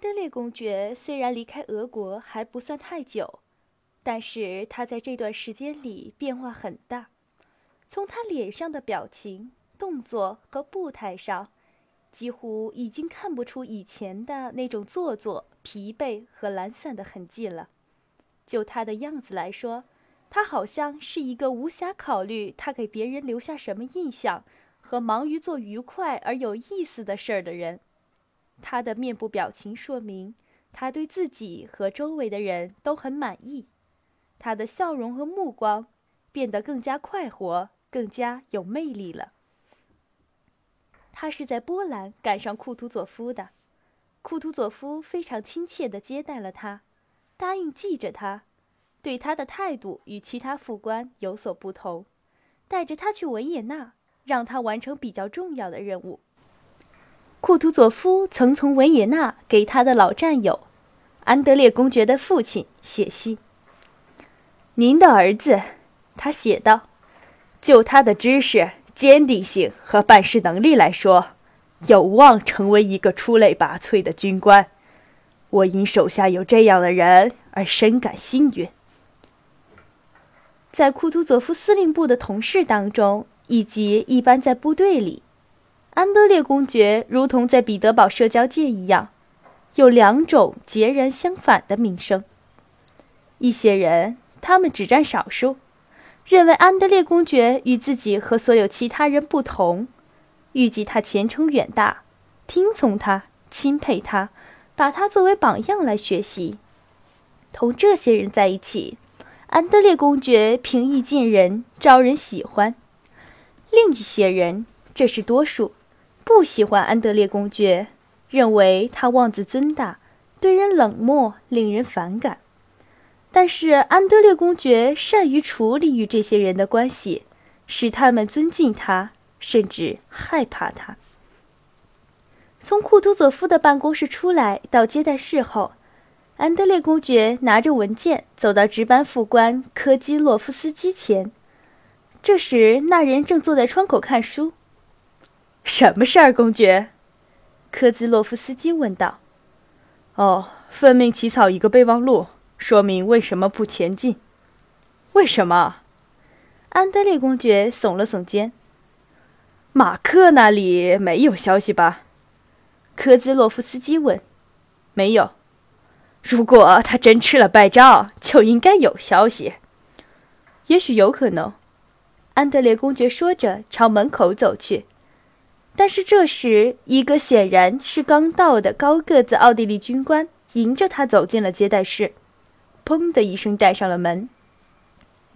德烈公爵虽然离开俄国还不算太久，但是他在这段时间里变化很大。从他脸上的表情、动作和步态上，几乎已经看不出以前的那种做作、疲惫和懒散的痕迹了。就他的样子来说，他好像是一个无暇考虑他给别人留下什么印象，和忙于做愉快而有意思的事儿的人。他的面部表情说明，他对自己和周围的人都很满意。他的笑容和目光变得更加快活。更加有魅力了。他是在波兰赶上库图佐夫的，库图佐夫非常亲切地接待了他，答应记着他，对他的态度与其他副官有所不同，带着他去维也纳，让他完成比较重要的任务。库图佐夫曾从维也纳给他的老战友，安德烈公爵的父亲写信。您的儿子，他写道。就他的知识、坚定性和办事能力来说，有望成为一个出类拔萃的军官。我因手下有这样的人而深感幸运。在库图佐夫司令部的同事当中，以及一般在部队里，安德烈公爵如同在彼得堡社交界一样，有两种截然相反的名声。一些人，他们只占少数。认为安德烈公爵与自己和所有其他人不同，预计他前程远大，听从他，钦佩他，把他作为榜样来学习。同这些人在一起，安德烈公爵平易近人，招人喜欢。另一些人，这是多数，不喜欢安德烈公爵，认为他妄自尊大，对人冷漠，令人反感。但是安德烈公爵善于处理与这些人的关系，使他们尊敬他，甚至害怕他。从库图佐夫的办公室出来到接待室后，安德烈公爵拿着文件走到值班副官科基洛夫斯基前。这时，那人正坐在窗口看书。“什么事儿，公爵？”科兹洛夫斯基问道。“哦，奉命起草一个备忘录。”说明为什么不前进？为什么？安德烈公爵耸了耸肩。马克那里没有消息吧？科兹洛夫斯基问。没有。如果他真吃了败仗，就应该有消息。也许有可能。安德烈公爵说着，朝门口走去。但是这时，一个显然是刚到的高个子奥地利军官迎着他走进了接待室。砰的一声，带上了门。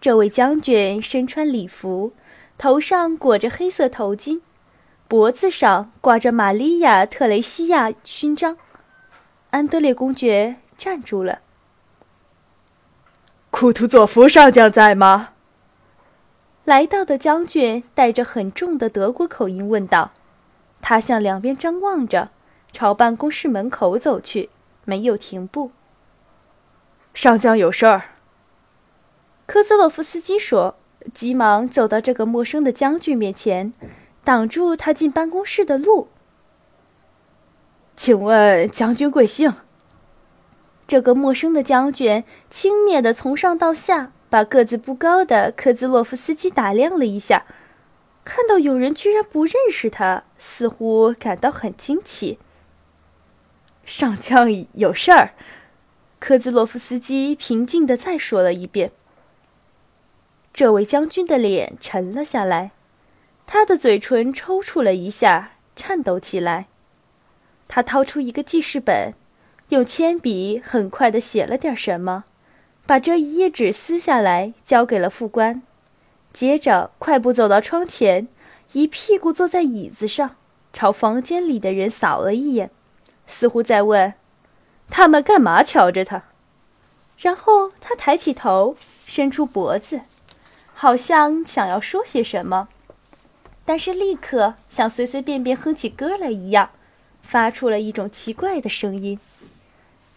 这位将军身穿礼服，头上裹着黑色头巾，脖子上挂着玛利亚·特雷西亚勋章。安德烈公爵站住了。库图佐夫上将在吗？来到的将军带着很重的德国口音问道。他向两边张望着，朝办公室门口走去，没有停步。上将有事儿。科兹洛夫斯基说，急忙走到这个陌生的将军面前，挡住他进办公室的路。请问将军贵姓？这个陌生的将军轻蔑的从上到下把个子不高的科兹洛夫斯基打量了一下，看到有人居然不认识他，似乎感到很惊奇。上将有事儿。科兹洛夫斯基平静地再说了一遍。这位将军的脸沉了下来，他的嘴唇抽搐了一下，颤抖起来。他掏出一个记事本，用铅笔很快地写了点什么，把这一页纸撕下来交给了副官，接着快步走到窗前，一屁股坐在椅子上，朝房间里的人扫了一眼，似乎在问。他们干嘛瞧着他？然后他抬起头，伸出脖子，好像想要说些什么，但是立刻像随随便便哼起歌来一样，发出了一种奇怪的声音。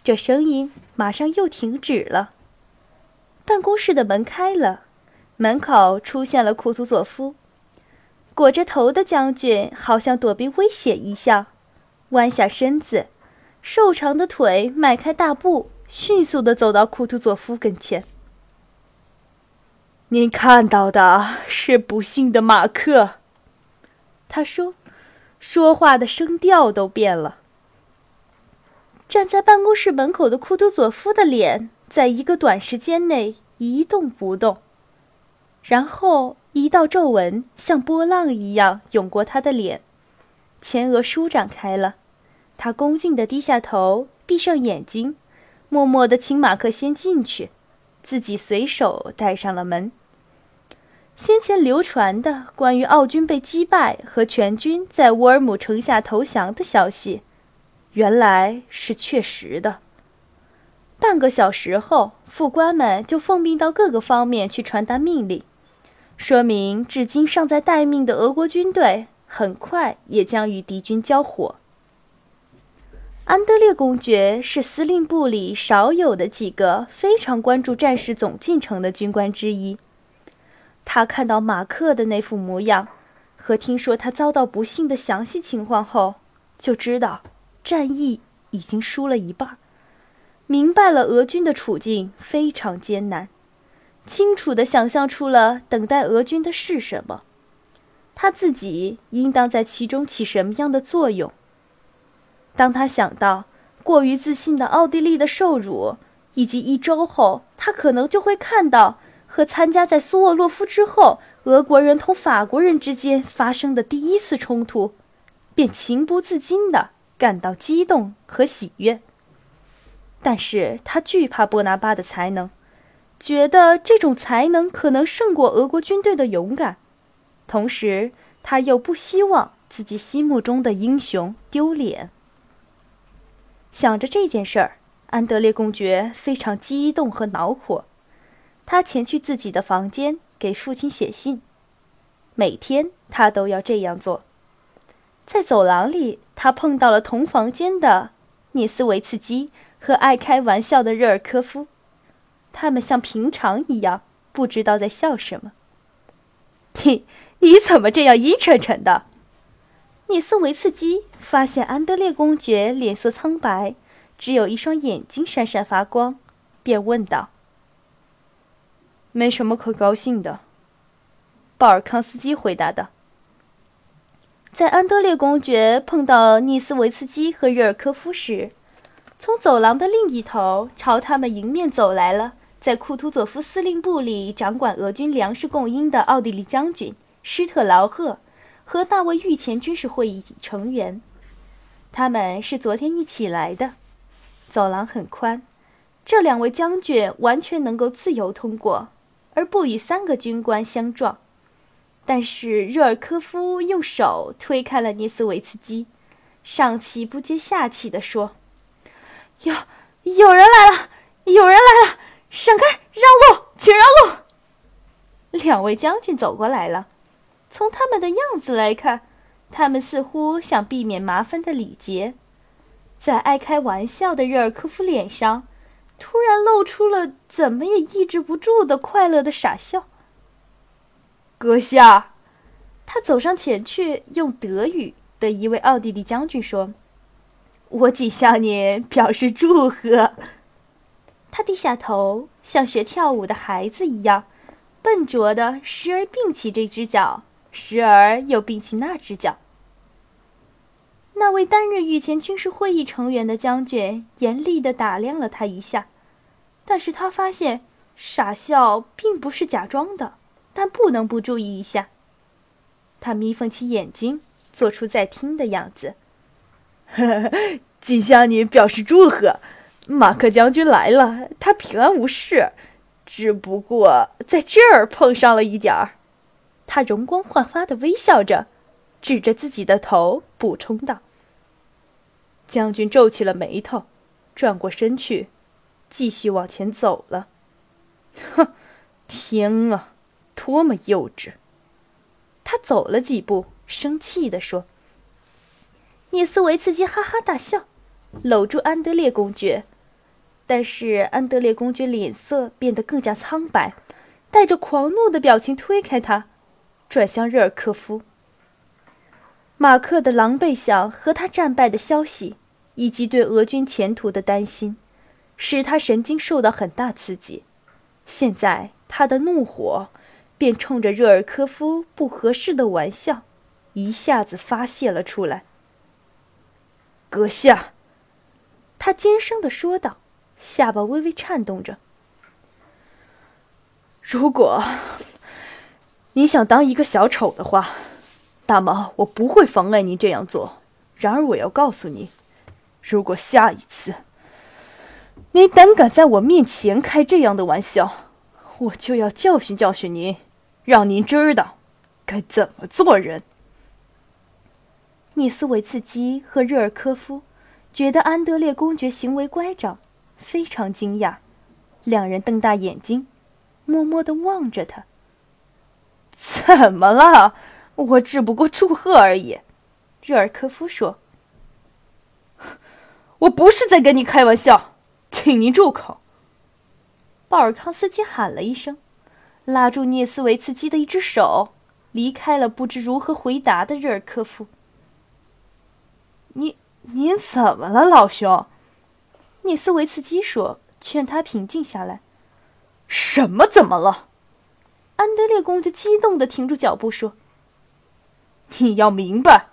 这声音马上又停止了。办公室的门开了，门口出现了库图佐夫，裹着头的将军好像躲避危险一样，弯下身子。瘦长的腿迈开大步，迅速地走到库图佐夫跟前。您看到的是不幸的马克，他说，说话的声调都变了。站在办公室门口的库图佐夫的脸，在一个短时间内一动不动，然后一道皱纹像波浪一样涌过他的脸，前额舒展开了。他恭敬地低下头，闭上眼睛，默默地请马克先进去。自己随手带上了门。先前流传的关于奥军被击败和全军在乌尔姆城下投降的消息，原来是确实的。半个小时后，副官们就奉命到各个方面去传达命令，说明至今尚在待命的俄国军队很快也将与敌军交火。安德烈公爵是司令部里少有的几个非常关注战事总进程的军官之一。他看到马克的那副模样，和听说他遭到不幸的详细情况后，就知道战役已经输了一半，明白了俄军的处境非常艰难，清楚地想象出了等待俄军的是什么，他自己应当在其中起什么样的作用。当他想到过于自信的奥地利的受辱，以及一周后他可能就会看到和参加在苏沃洛夫之后俄国人同法国人之间发生的第一次冲突，便情不自禁地感到激动和喜悦。但是他惧怕波拿巴的才能，觉得这种才能可能胜过俄国军队的勇敢，同时他又不希望自己心目中的英雄丢脸。想着这件事儿，安德烈公爵非常激动和恼火。他前去自己的房间给父亲写信，每天他都要这样做。在走廊里，他碰到了同房间的涅斯维茨基和爱开玩笑的热尔科夫，他们像平常一样不知道在笑什么。嘿，你怎么这样阴沉沉的？尼斯维茨基发现安德烈公爵脸色苍白，只有一双眼睛闪闪发光，便问道：“没什么可高兴的。”鲍尔康斯基回答道。在安德烈公爵碰到尼斯维茨基和热尔科夫时，从走廊的另一头朝他们迎面走来了，在库图佐夫司令部里掌管俄军粮食供应的奥地利将军施特劳赫。和那位御前军事会议成员，他们是昨天一起来的。走廊很宽，这两位将军完全能够自由通过，而不与三个军官相撞。但是热尔科夫用手推开了涅斯维茨基，上气不接下气地说：“有有人来了，有人来了，闪开，让路，请让路。”两位将军走过来了。从他们的样子来看，他们似乎想避免麻烦的礼节。在爱开玩笑的热尔科夫脸上，突然露出了怎么也抑制不住的快乐的傻笑。阁下，他走上前去，用德语对一位奥地利将军说：“我仅向您表示祝贺。”他低下头，像学跳舞的孩子一样，笨拙的时而并起这只脚。时而又并起那只脚。那位担任御前军事会议成员的将军严厉地打量了他一下，但是他发现傻笑并不是假装的，但不能不注意一下。他眯缝起眼睛，做出在听的样子。呵呵呵仅向你表示祝贺，马克将军来了，他平安无事，只不过在这儿碰上了一点儿。他容光焕发的微笑着，指着自己的头补充道：“将军皱起了眉头，转过身去，继续往前走了。哼，天啊，多么幼稚！”他走了几步，生气地说。涅斯维茨基哈哈大笑，搂住安德烈公爵，但是安德烈公爵脸色变得更加苍白，带着狂怒的表情推开他。转向热尔科夫。马克的狼狈相和他战败的消息，以及对俄军前途的担心，使他神经受到很大刺激。现在他的怒火便冲着热尔科夫不合适的玩笑，一下子发泄了出来。阁下，他尖声的说道，下巴微微颤动着。如果 你想当一个小丑的话，那么我不会妨碍您这样做。然而，我要告诉你，如果下一次你胆敢在我面前开这样的玩笑，我就要教训教训您，让您知道该怎么做人。涅斯维茨基和热尔科夫觉得安德烈公爵行为乖张，非常惊讶，两人瞪大眼睛。默默的望着他。怎么了？我只不过祝贺而已。”热尔科夫说。“我不是在跟你开玩笑，请您住口。”鲍尔康斯基喊了一声，拉住涅斯维茨基的一只手，离开了不知如何回答的热尔科夫。“您您怎么了，老兄？”涅斯维茨基说，劝他平静下来。什么？怎么了？安德烈公爵激动的停住脚步说：“你要明白，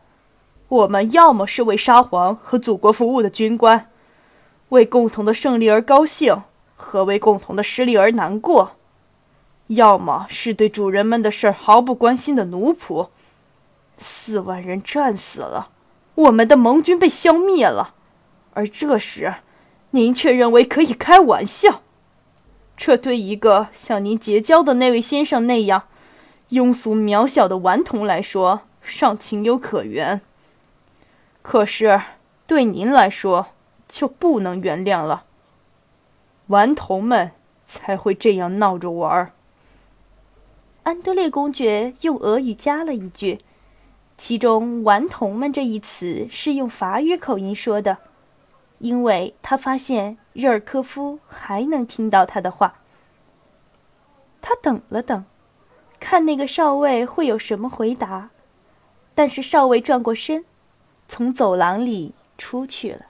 我们要么是为沙皇和祖国服务的军官，为共同的胜利而高兴，和为共同的失利而难过；要么是对主人们的事毫不关心的奴仆。四万人战死了，我们的盟军被消灭了，而这时，您却认为可以开玩笑。”这对一个像您结交的那位先生那样庸俗渺小的顽童来说，尚情有可原。可是对您来说，就不能原谅了。顽童们才会这样闹着玩儿。安德烈公爵用俄语加了一句，其中“顽童们”这一词是用法语口音说的。因为他发现热尔科夫还能听到他的话，他等了等，看那个少尉会有什么回答，但是少尉转过身，从走廊里出去了。